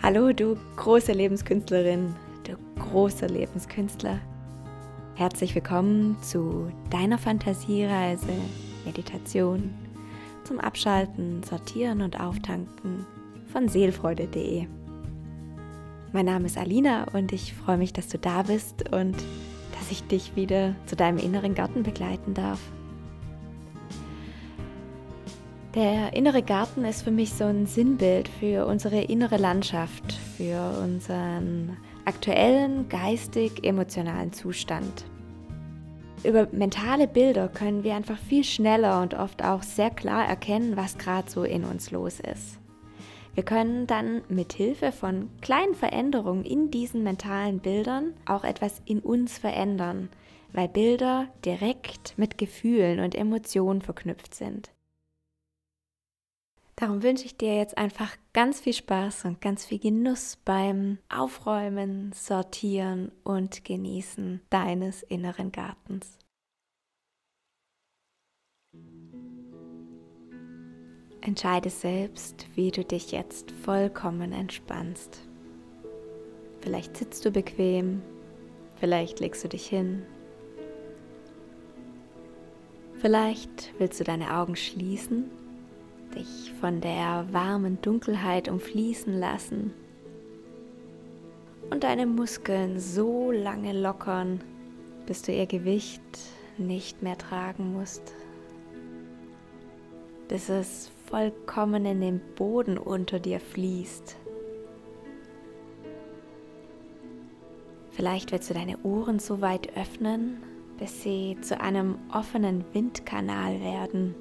Hallo, du große Lebenskünstlerin, du großer Lebenskünstler. Herzlich willkommen zu deiner Fantasiereise, Meditation, zum Abschalten, Sortieren und Auftanken von seelfreude.de. Mein Name ist Alina und ich freue mich, dass du da bist und dass ich dich wieder zu deinem inneren Garten begleiten darf. Der innere Garten ist für mich so ein Sinnbild für unsere innere Landschaft, für unseren aktuellen geistig-emotionalen Zustand. Über mentale Bilder können wir einfach viel schneller und oft auch sehr klar erkennen, was gerade so in uns los ist. Wir können dann mit Hilfe von kleinen Veränderungen in diesen mentalen Bildern auch etwas in uns verändern, weil Bilder direkt mit Gefühlen und Emotionen verknüpft sind. Darum wünsche ich dir jetzt einfach ganz viel Spaß und ganz viel Genuss beim Aufräumen, Sortieren und Genießen deines inneren Gartens. Entscheide selbst, wie du dich jetzt vollkommen entspannst. Vielleicht sitzt du bequem, vielleicht legst du dich hin. Vielleicht willst du deine Augen schließen dich von der warmen Dunkelheit umfließen lassen und deine Muskeln so lange lockern, bis du ihr Gewicht nicht mehr tragen musst, bis es vollkommen in den Boden unter dir fließt. Vielleicht willst du deine Ohren so weit öffnen, bis sie zu einem offenen Windkanal werden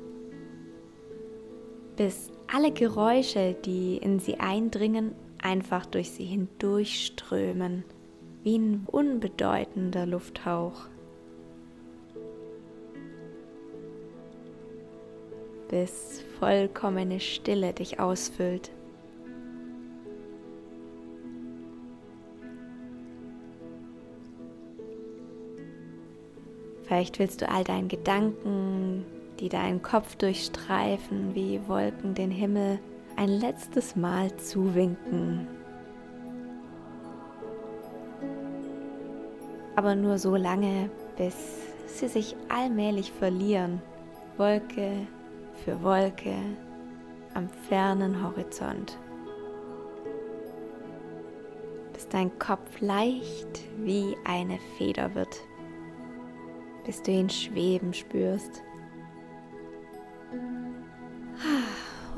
bis alle Geräusche, die in sie eindringen, einfach durch sie hindurchströmen, wie ein unbedeutender Lufthauch. Bis vollkommene Stille dich ausfüllt. Vielleicht willst du all deinen Gedanken, die deinen Kopf durchstreifen wie Wolken den Himmel, ein letztes Mal zuwinken. Aber nur so lange, bis sie sich allmählich verlieren, Wolke für Wolke am fernen Horizont. Bis dein Kopf leicht wie eine Feder wird, bis du ihn schweben spürst.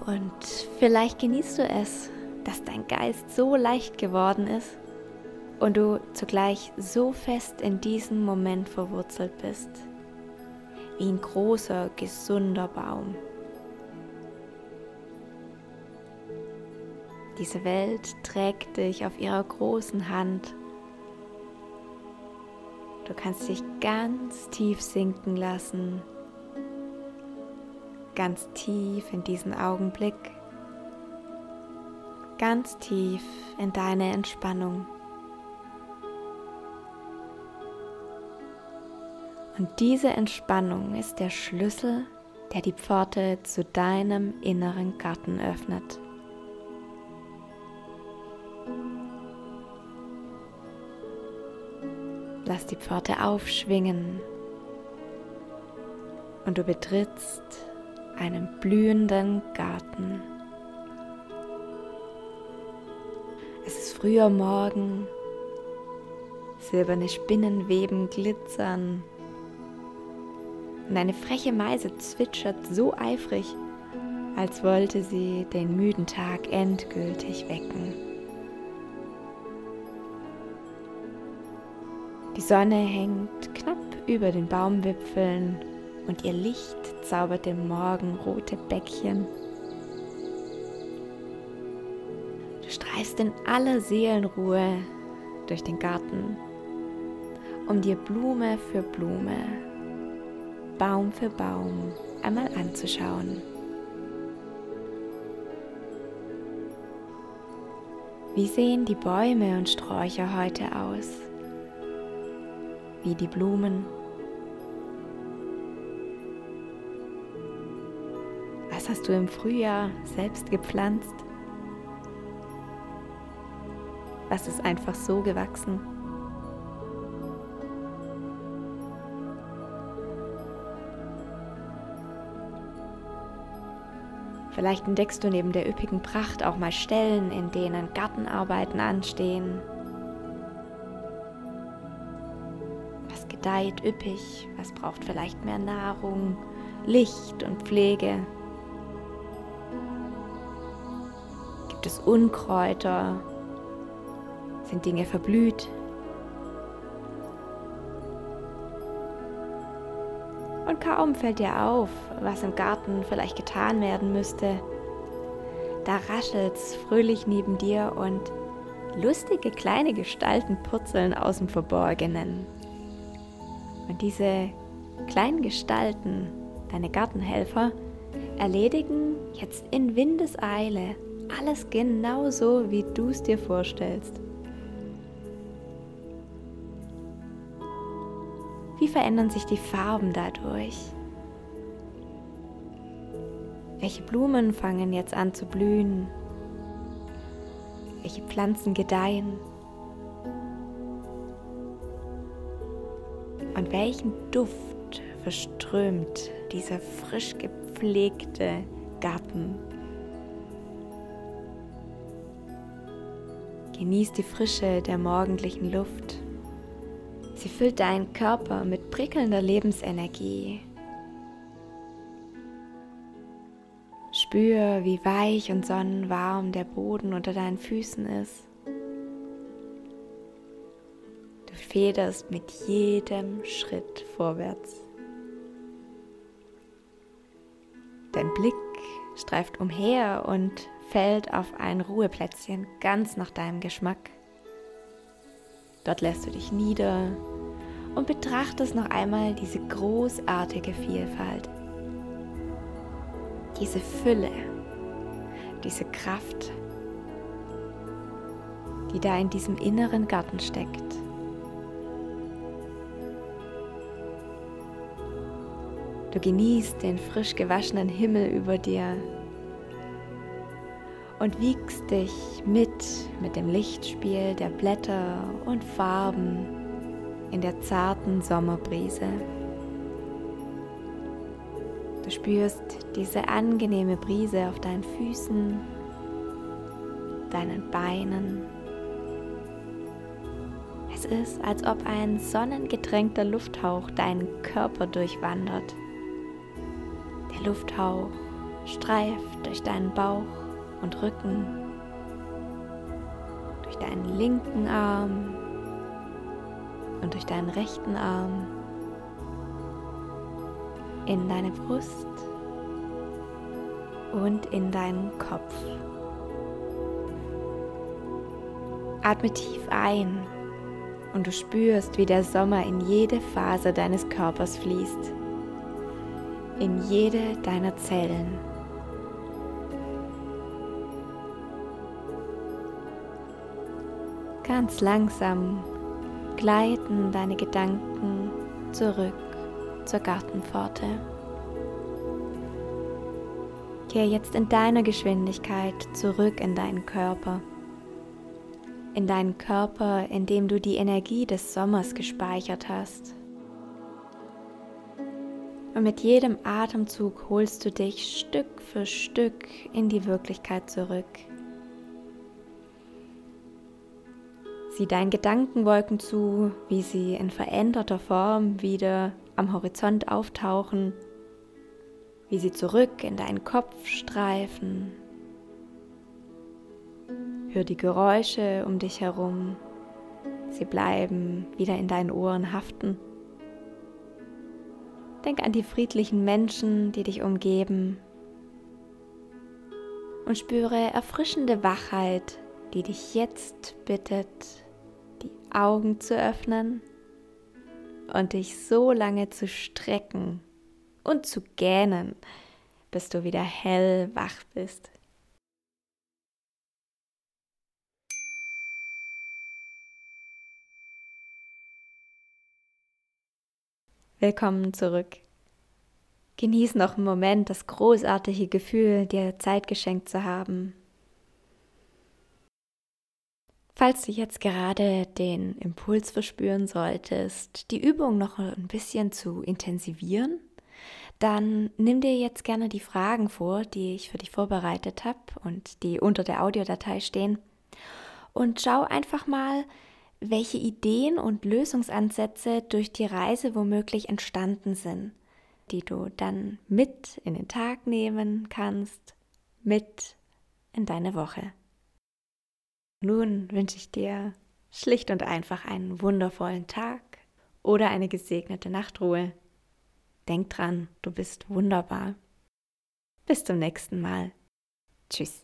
Und vielleicht genießt du es, dass dein Geist so leicht geworden ist und du zugleich so fest in diesem Moment verwurzelt bist, wie ein großer, gesunder Baum. Diese Welt trägt dich auf ihrer großen Hand. Du kannst dich ganz tief sinken lassen ganz tief in diesen Augenblick, ganz tief in deine Entspannung. Und diese Entspannung ist der Schlüssel, der die Pforte zu deinem inneren Garten öffnet. Lass die Pforte aufschwingen und du betrittst einem blühenden Garten. Es ist früher Morgen, silberne Spinnenweben glitzern und eine freche Meise zwitschert so eifrig, als wollte sie den müden Tag endgültig wecken. Die Sonne hängt knapp über den Baumwipfeln und ihr Licht zaubert dem Morgen rote Bäckchen. Du streifst in aller Seelenruhe durch den Garten, um dir Blume für Blume, Baum für Baum einmal anzuschauen. Wie sehen die Bäume und Sträucher heute aus? Wie die Blumen hast du im Frühjahr selbst gepflanzt? Was ist einfach so gewachsen? Vielleicht entdeckst du neben der üppigen Pracht auch mal Stellen, in denen Gartenarbeiten anstehen. Was gedeiht üppig, was braucht vielleicht mehr Nahrung, Licht und Pflege. Gibt es Unkräuter? Sind Dinge verblüht? Und kaum fällt dir auf, was im Garten vielleicht getan werden müsste. Da raschelt's fröhlich neben dir und lustige kleine Gestalten purzeln aus dem Verborgenen. Und diese kleinen Gestalten, deine Gartenhelfer, erledigen jetzt in Windeseile alles genauso, wie du es dir vorstellst. Wie verändern sich die Farben dadurch? Welche Blumen fangen jetzt an zu blühen? Welche Pflanzen gedeihen? Und welchen Duft verströmt dieser frisch gepflegte Garten? Genieß die Frische der morgendlichen Luft. Sie füllt deinen Körper mit prickelnder Lebensenergie. Spür, wie weich und sonnenwarm der Boden unter deinen Füßen ist. Du federst mit jedem Schritt vorwärts. Dein Blick streift umher und fällt auf ein Ruheplätzchen ganz nach deinem Geschmack. Dort lässt du dich nieder und betrachtest noch einmal diese großartige Vielfalt, diese Fülle, diese Kraft, die da in diesem inneren Garten steckt. Du genießt den frisch gewaschenen Himmel über dir und wiegst dich mit mit dem Lichtspiel der Blätter und Farben in der zarten Sommerbrise. Du spürst diese angenehme Brise auf deinen Füßen, deinen Beinen. Es ist, als ob ein sonnengetränkter Lufthauch deinen Körper durchwandert. Der Lufthauch streift durch deinen Bauch und Rücken, durch deinen linken Arm und durch deinen rechten Arm in deine Brust und in deinen Kopf. Atme tief ein und du spürst, wie der Sommer in jede Phase deines Körpers fließt, in jede deiner Zellen. Ganz langsam gleiten deine Gedanken zurück zur Gartenpforte. Kehr jetzt in deiner Geschwindigkeit zurück in deinen Körper. In deinen Körper, in dem du die Energie des Sommers gespeichert hast. Und mit jedem Atemzug holst du dich Stück für Stück in die Wirklichkeit zurück. Sieh deinen Gedankenwolken zu, wie sie in veränderter Form wieder am Horizont auftauchen, wie sie zurück in deinen Kopf streifen. Hör die Geräusche um dich herum, sie bleiben wieder in deinen Ohren haften. Denk an die friedlichen Menschen, die dich umgeben und spüre erfrischende Wachheit, die dich jetzt bittet, Augen zu öffnen und dich so lange zu strecken und zu gähnen, bis du wieder hell wach bist. Willkommen zurück. Genieß noch einen Moment das großartige Gefühl, dir Zeit geschenkt zu haben, Falls du jetzt gerade den Impuls verspüren solltest, die Übung noch ein bisschen zu intensivieren, dann nimm dir jetzt gerne die Fragen vor, die ich für dich vorbereitet habe und die unter der Audiodatei stehen. Und schau einfach mal, welche Ideen und Lösungsansätze durch die Reise womöglich entstanden sind, die du dann mit in den Tag nehmen kannst, mit in deine Woche. Nun wünsche ich dir schlicht und einfach einen wundervollen Tag oder eine gesegnete Nachtruhe. Denk dran, du bist wunderbar. Bis zum nächsten Mal. Tschüss.